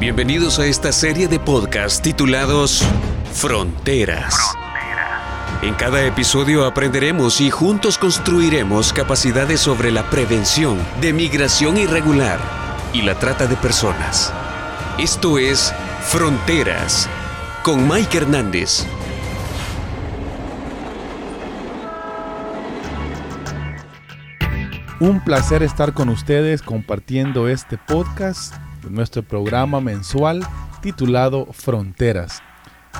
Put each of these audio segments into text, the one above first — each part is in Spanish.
Bienvenidos a esta serie de podcasts titulados Fronteras. En cada episodio aprenderemos y juntos construiremos capacidades sobre la prevención de migración irregular y la trata de personas. Esto es Fronteras con Mike Hernández. Un placer estar con ustedes compartiendo este podcast nuestro programa mensual titulado Fronteras.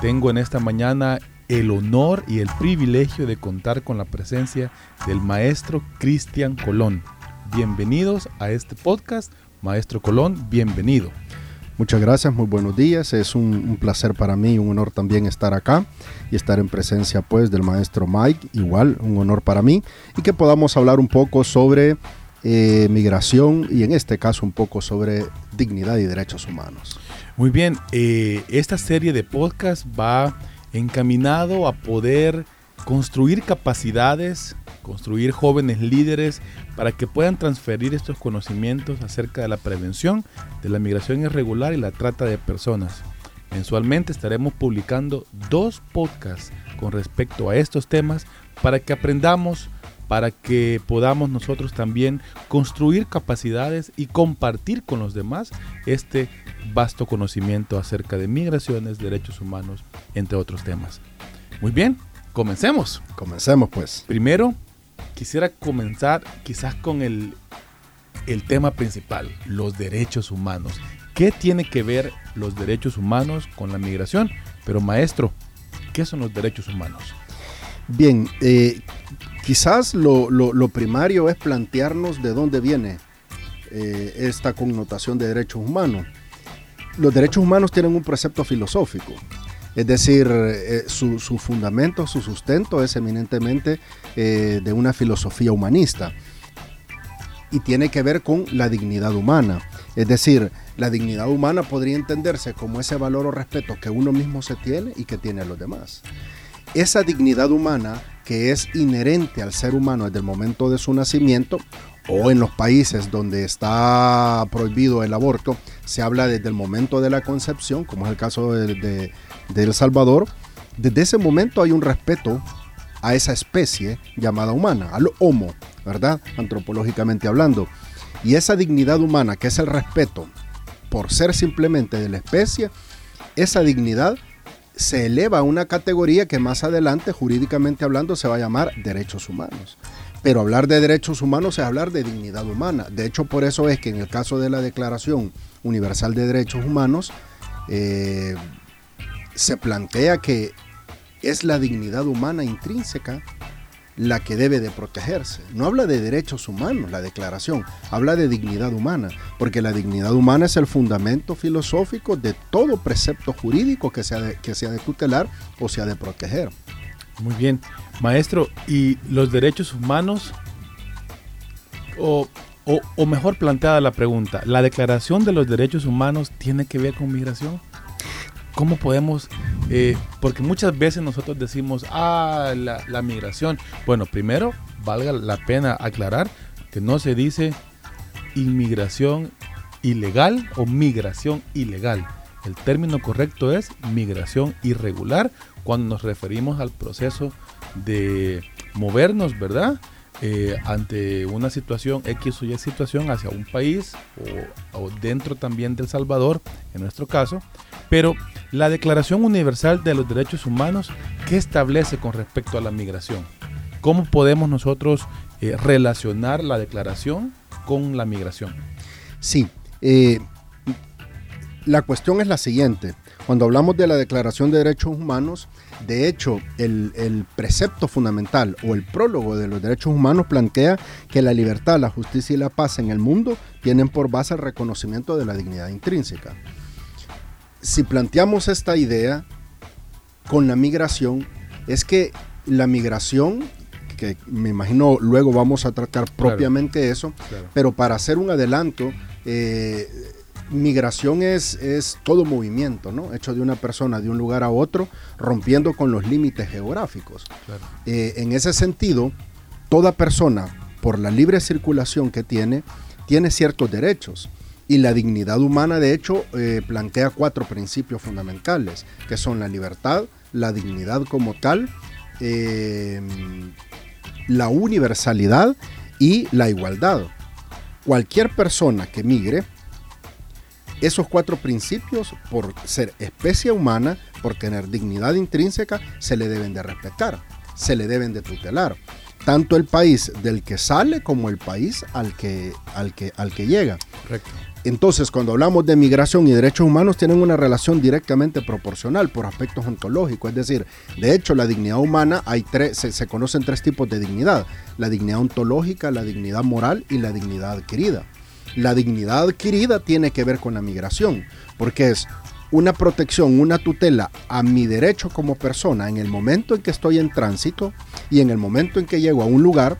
Tengo en esta mañana el honor y el privilegio de contar con la presencia del maestro Cristian Colón. Bienvenidos a este podcast. Maestro Colón, bienvenido. Muchas gracias, muy buenos días. Es un, placer para mí, un honor también estar acá y estar en presencia pues del maestro Mike, igual un honor para mí, y que podamos hablar un poco sobre eh, migración y en este caso un poco sobre dignidad y derechos humanos. Muy bien, eh, esta serie de podcast va encaminado a poder construir capacidades construir jóvenes líderes para que puedan transferir estos conocimientos acerca de la prevención de la migración irregular y la trata de personas. Mensualmente estaremos publicando dos podcasts con respecto a estos temas para que aprendamos, para que podamos nosotros también construir capacidades y compartir con los demás este vasto conocimiento acerca de migraciones, derechos humanos, entre otros temas. Muy bien, comencemos. Comencemos pues. Primero, quisiera comenzar quizás con el, el tema principal, los derechos humanos. ¿Qué tiene que ver los derechos humanos con la migración? Pero maestro, ¿qué son los derechos humanos? Bien, eh, quizás lo, primario es plantearnos de dónde viene eh, esta connotación de derechos humanos. Los derechos humanos tienen un precepto filosófico es decir, eh, su, fundamento, su sustento es eminentemente de una filosofía humanista y tiene que ver con la dignidad humana. Es decir, la dignidad humana podría entenderse como ese valor o respeto que uno mismo se tiene y que tiene a los demás. Esa dignidad humana que es inherente al ser humano desde el momento de su nacimiento o en los países donde está prohibido el aborto, se habla desde el momento de la concepción, como es el caso de, El Salvador, desde ese momento hay un respeto a esa especie llamada humana, al homo, ¿verdad? Antropológicamente hablando. Y esa dignidad humana, que es el respeto por ser simplemente de la especie, esa dignidad se eleva a una categoría que más adelante, jurídicamente hablando, se va a llamar derechos humanos. Pero hablar de derechos humanos es hablar de dignidad humana. De hecho, por eso es que en el caso de la Declaración Universal de Derechos Humanos, eh, se plantea que es la dignidad humana intrínseca la que debe de protegerse. No habla de derechos humanos la declaración, habla de dignidad humana, porque la dignidad humana es el fundamento filosófico de todo precepto jurídico que sea de, que sea de tutelar o sea de proteger. Muy bien. Maestro, ¿y los derechos humanos? O, mejor planteada la pregunta, ¿la Declaración de los Derechos Humanos tiene que ver con migración? ¿Cómo podemos? Eh, porque muchas veces nosotros decimos, ah, la, migración. Bueno, primero, valga la pena aclarar que no se dice inmigración ilegal o migración ilegal. El término correcto es migración irregular cuando nos referimos al proceso de movernos, ¿verdad? Eh, ante una situación X o Y situación hacia un país o, dentro también del Salvador, en nuestro caso. Pero la Declaración Universal de los Derechos Humanos, ¿qué establece con respecto a la migración? ¿Cómo podemos nosotros eh, relacionar la declaración con la migración? Sí, eh, la cuestión es la siguiente. Cuando hablamos de la Declaración de Derechos Humanos, de hecho, el, precepto fundamental o el prólogo de los derechos humanos plantea que la libertad, la justicia y la paz en el mundo tienen por base el reconocimiento de la dignidad intrínseca. Si planteamos esta idea con la migración, es que la migración, que me imagino luego vamos a tratar propiamente eso, pero para hacer un adelanto, eh, migración es, es todo movimiento, ¿no? Hecho de una persona de un lugar a otro, rompiendo con los límites geográficos. Eh, en ese sentido, toda persona, por la libre circulación que tiene, tiene ciertos derechos. Y la dignidad humana, de hecho, eh, plantea cuatro principios fundamentales, que son la libertad, la dignidad como tal, eh, la universalidad y la igualdad. Cualquier persona que migre, esos cuatro principios, por ser especie humana, por tener dignidad intrínseca, se le deben de respetar, se le deben de tutelar. Tanto el país del que sale como el país al que, al que, al que llega. Correcto. Entonces, cuando hablamos de migración y derechos humanos, tienen una relación directamente proporcional por aspectos ontológicos. Es decir, de hecho, la dignidad humana, hay tres, se, conocen tres tipos de dignidad. La dignidad ontológica, la dignidad moral y la dignidad adquirida. La dignidad adquirida tiene que ver con la migración, porque es una protección, una tutela a mi derecho como persona en el momento en que estoy en tránsito y en el momento en que llego a un lugar,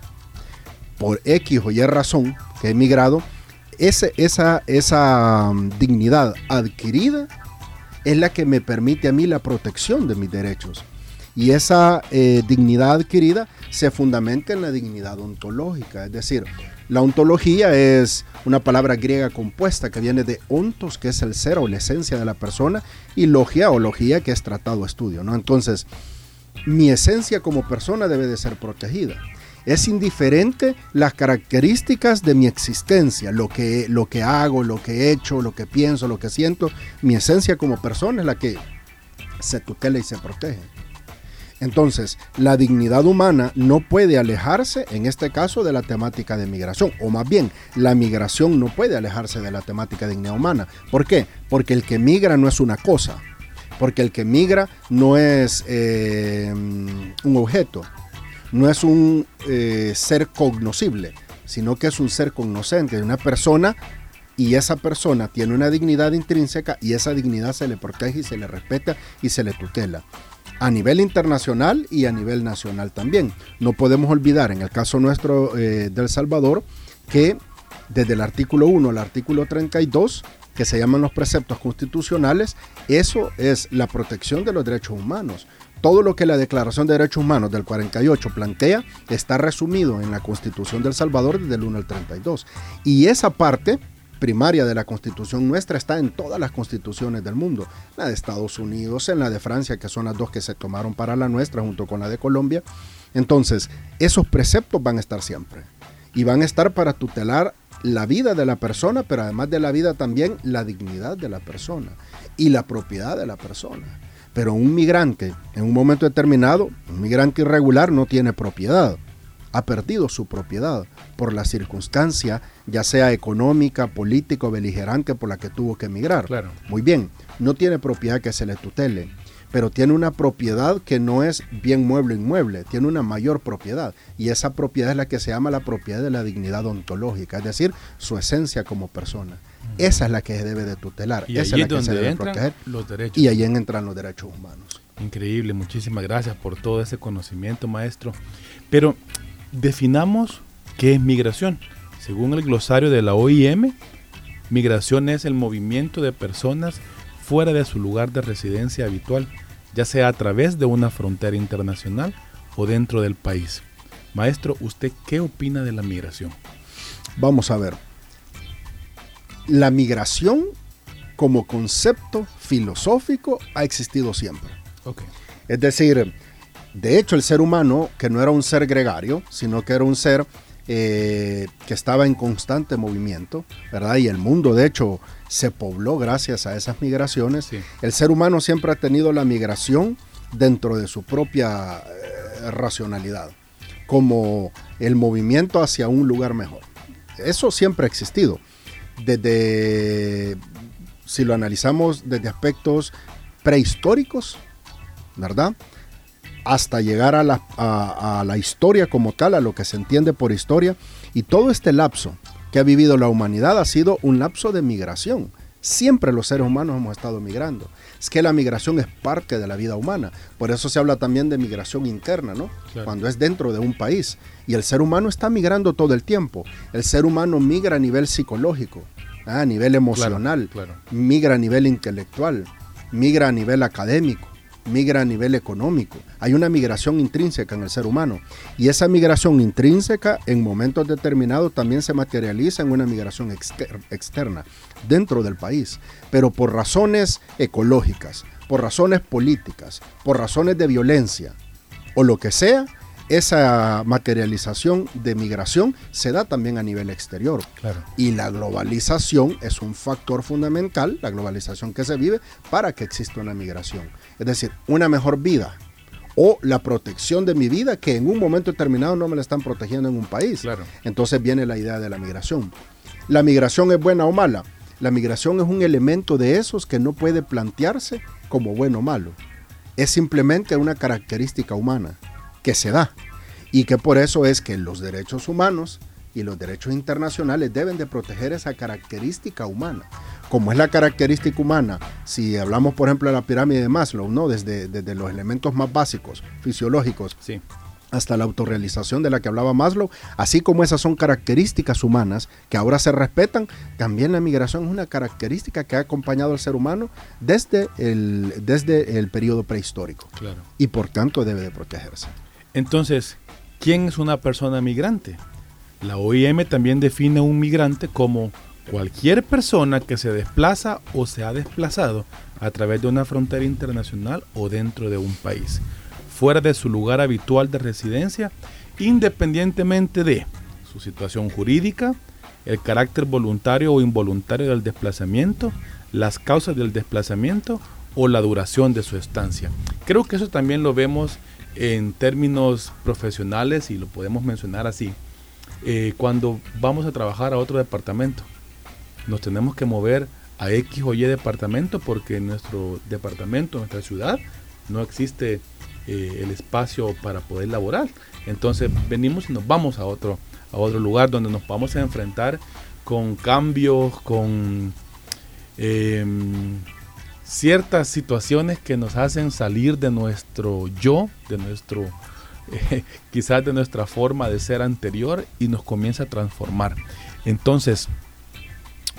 por X o Y razón, que he migrado, esa, esa mm, dignidad adquirida es la que me permite a mí la protección de mis derechos. Y esa eh, dignidad adquirida se fundamenta en la dignidad ontológica. Es decir, la ontología es una palabra griega compuesta que viene de ontos, que es el ser o la esencia de la persona, y logia o logía, que es tratado, estudio. ¿no? Entonces, mi esencia como persona debe de ser protegida es indiferente las características de mi existencia, lo que, lo que hago, lo que he hecho, lo que pienso, lo que siento. Mi esencia como persona es la que se tutela y se protege. Entonces, la dignidad humana no puede alejarse, en este caso, de la temática de migración, o más bien, la migración no puede alejarse de la temática de dignidad humana. ¿Por qué? Porque el que migra no es una cosa, porque el que migra no es eh, un objeto, no es un eh, ser cognoscible, sino que es un ser cognoscente, una persona y esa persona tiene una dignidad intrínseca y esa dignidad se le protege y se le respeta y se le tutela. A nivel internacional y a nivel nacional también. No podemos olvidar, en el caso nuestro eh, del Salvador, que desde el artículo 1 al artículo 32, que se llaman los preceptos constitucionales, eso es la protección de los derechos humanos todo lo que la Declaración de Derechos Humanos del 48 plantea está resumido en la Constitución del Salvador desde el 1 al 32. Y esa parte primaria de la Constitución nuestra está en todas las constituciones del mundo. La de Estados Unidos, en la de Francia, que son las dos que se tomaron para la nuestra, junto con la de Colombia. Entonces, esos preceptos van a estar siempre. Y van a estar para tutelar la vida de la persona, pero además de la vida también la dignidad de la persona y la propiedad de la persona. Pero un migrante, en un momento determinado, un migrante irregular no tiene propiedad. Ha perdido su propiedad por la circunstancia, ya sea económica, política o beligerante por la que tuvo que emigrar. Claro. Muy bien, no tiene propiedad que se le tutele, pero tiene una propiedad que no es bien mueble inmueble, tiene una mayor propiedad. Y esa propiedad es la que se llama la propiedad de la dignidad ontológica, es decir, su esencia como persona. Esa es la que se debe de tutelar. Y esa es la que se debe proteger. los derechos. Y ahí entran los derechos humanos. Increíble, muchísimas gracias por todo ese conocimiento, maestro. Pero definamos qué es migración. Según el glosario de la OIM, migración es el movimiento de personas fuera de su lugar de residencia habitual, ya sea a través de una frontera internacional o dentro del país. Maestro, ¿usted qué opina de la migración? Vamos a ver la migración como concepto filosófico ha existido siempre. Es decir, de hecho el ser humano, que no era un ser gregario, sino que era un ser eh, que estaba en constante movimiento, ¿verdad? Y el mundo, de hecho, se pobló gracias a esas migraciones. El ser humano siempre ha tenido la migración dentro de su propia eh, racionalidad, como el movimiento hacia un lugar mejor. Eso siempre ha existido desde, si lo analizamos desde aspectos prehistóricos, ¿verdad? Hasta llegar a la, a, la historia como tal, a lo que se entiende por historia. Y todo este lapso que ha vivido la humanidad ha sido un lapso de migración. Siempre los seres humanos hemos estado migrando. Es que la migración es parte de la vida humana. Por eso se habla también de migración interna, ¿no? Cuando es dentro de un país. Y el ser humano está migrando todo el tiempo. El ser humano migra a nivel psicológico, ¿ah? a nivel emocional, migra a nivel intelectual, migra a nivel académico, migra a nivel económico. Hay una migración intrínseca en el ser humano. Y esa migración intrínseca en momentos determinados también se materializa en una migración externa dentro del país. Pero por razones ecológicas, por razones políticas, por razones de violencia o lo que sea, esa materialización de migración se da también a nivel exterior. Y la globalización es un factor fundamental, la globalización que se vive, para que exista una migración. Es decir, una mejor vida o la protección de mi vida que en un momento determinado no me la están protegiendo en un país. Entonces viene la idea de la migración. ¿La migración es buena o mala? La migración es un elemento de esos que no puede plantearse como bueno o malo. Es simplemente una característica humana que se da y que por eso es que los derechos humanos y los derechos internacionales deben de proteger esa característica humana. Como es la característica humana, si hablamos por ejemplo de la pirámide de Maslow, ¿no? desde, desde los elementos más básicos, fisiológicos, sí. hasta la autorrealización de la que hablaba Maslow, así como esas son características humanas que ahora se respetan, también la migración es una característica que ha acompañado al ser humano desde el, desde el periodo prehistórico. Claro. Y por tanto debe de protegerse. Entonces, ¿quién es una persona migrante? La OIM también define un migrante como cualquier persona que se desplaza o se ha desplazado a través de una frontera internacional o dentro de un país, fuera de su lugar habitual de residencia, independientemente de su situación jurídica, el carácter voluntario o involuntario del desplazamiento, las causas del desplazamiento o la duración de su estancia. Creo que eso también lo vemos en términos profesionales, y lo podemos mencionar así, eh, cuando vamos a trabajar a otro departamento, nos tenemos que mover a X o Y departamento porque en nuestro departamento, en nuestra ciudad, no existe eh, el espacio para poder laborar. Entonces venimos y nos vamos a otro, a otro lugar donde nos vamos a enfrentar con cambios, con... Em, ciertas situaciones que nos hacen salir de nuestro yo, de nuestro, quizás de nuestra forma de ser anterior y nos comienza a transformar. Entonces,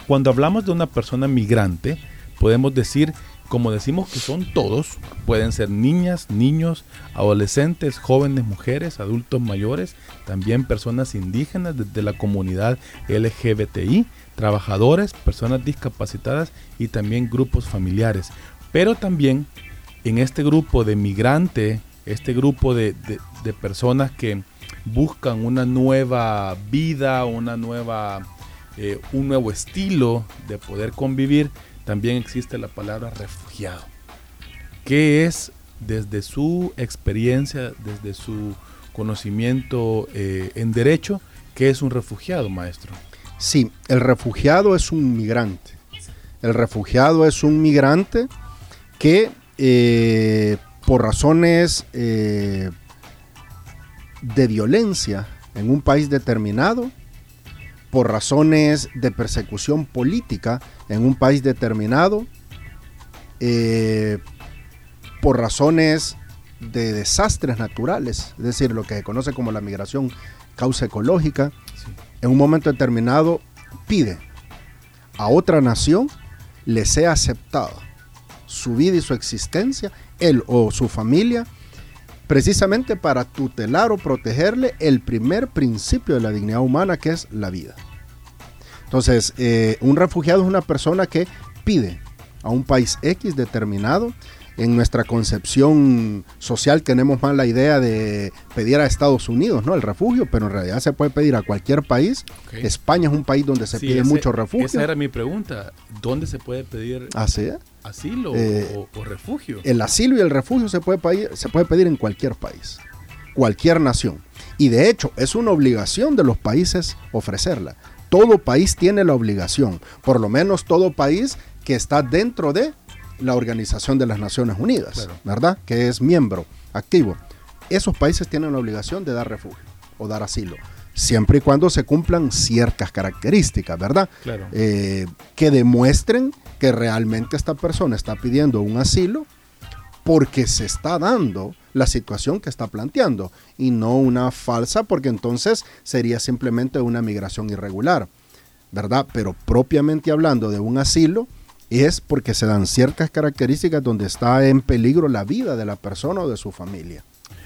cuando hablamos de una persona migrante, podemos decir, como decimos que son todos, pueden ser niñas, niños, adolescentes, jóvenes, mujeres, adultos mayores, también personas indígenas de la comunidad LGBTI, trabajadores, personas discapacitadas y también grupos familiares. Pero también en este grupo de migrante, este grupo de, personas que buscan una nueva vida, una nueva, eh, un nuevo estilo de poder convivir, también existe la palabra refugiado, que es desde su experiencia, desde su conocimiento eh, en derecho, que es un refugiado, maestro. Sí, el refugiado es un migrante. El refugiado es un migrante que eh, por razones eh, de violencia en un país determinado, por razones de persecución política en un país determinado, eh, por razones de desastres naturales, es decir, lo que se conoce como la migración causa ecológica, en un momento determinado pide a otra nación le sea aceptada su vida y su existencia, él o su familia, precisamente para tutelar o protegerle el primer principio de la dignidad humana, que es la vida. Entonces, eh, un refugiado es una persona que pide a un país X determinado en nuestra concepción social tenemos más la idea de pedir a Estados Unidos, ¿no? El refugio, pero en realidad se puede pedir a cualquier país. España es un país donde se pide mucho refugio. Esa era mi pregunta. ¿Dónde se puede pedir asilo eh, o, refugio? El asilo y el refugio se puede, pedir, se puede pedir en cualquier país, cualquier nación. Y de hecho es una obligación de los países ofrecerla. Todo país tiene la obligación, por lo menos todo país que está dentro de la Organización de las Naciones Unidas, ¿verdad? Que es miembro activo. Esos países tienen la obligación de dar refugio o dar asilo, siempre y cuando se cumplan ciertas características, ¿verdad? Eh, que demuestren que realmente esta persona está pidiendo un asilo porque se está dando la situación que está planteando y no una falsa porque entonces sería simplemente una migración irregular, ¿verdad? Pero propiamente hablando de un asilo, es porque se dan ciertas características donde está en peligro la vida de la persona o de su familia.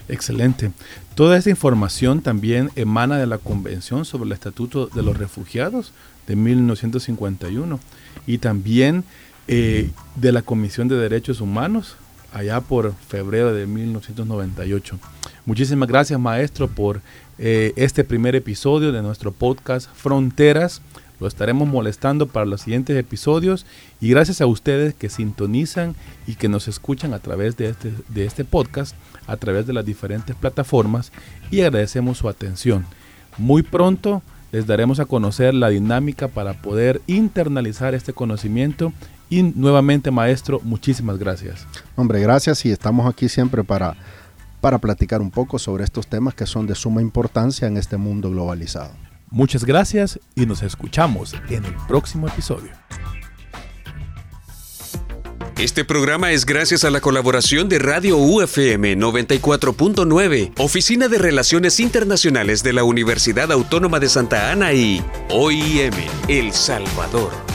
Excelente. Toda esta información también emana de la Convención sobre el Estatuto de los Refugiados de 1951 y también eh, de la Comisión de Derechos Humanos allá por febrero de 1998. Muchísimas gracias maestro por eh, este primer episodio de nuestro podcast Fronteras. Lo estaremos molestando para los siguientes episodios y gracias a ustedes que sintonizan y que nos escuchan a través de este, de este podcast, a través de las diferentes plataformas y agradecemos su atención. Muy pronto les daremos a conocer la dinámica para poder internalizar este conocimiento y nuevamente maestro, muchísimas gracias. Hombre, gracias y estamos aquí siempre para, para platicar un poco sobre estos temas que son de suma importancia en este mundo globalizado. Muchas gracias y nos escuchamos en el próximo episodio. Este programa es gracias a la colaboración de Radio UFM 94.9, Oficina de Relaciones Internacionales de la Universidad Autónoma de Santa Ana y OIM El Salvador.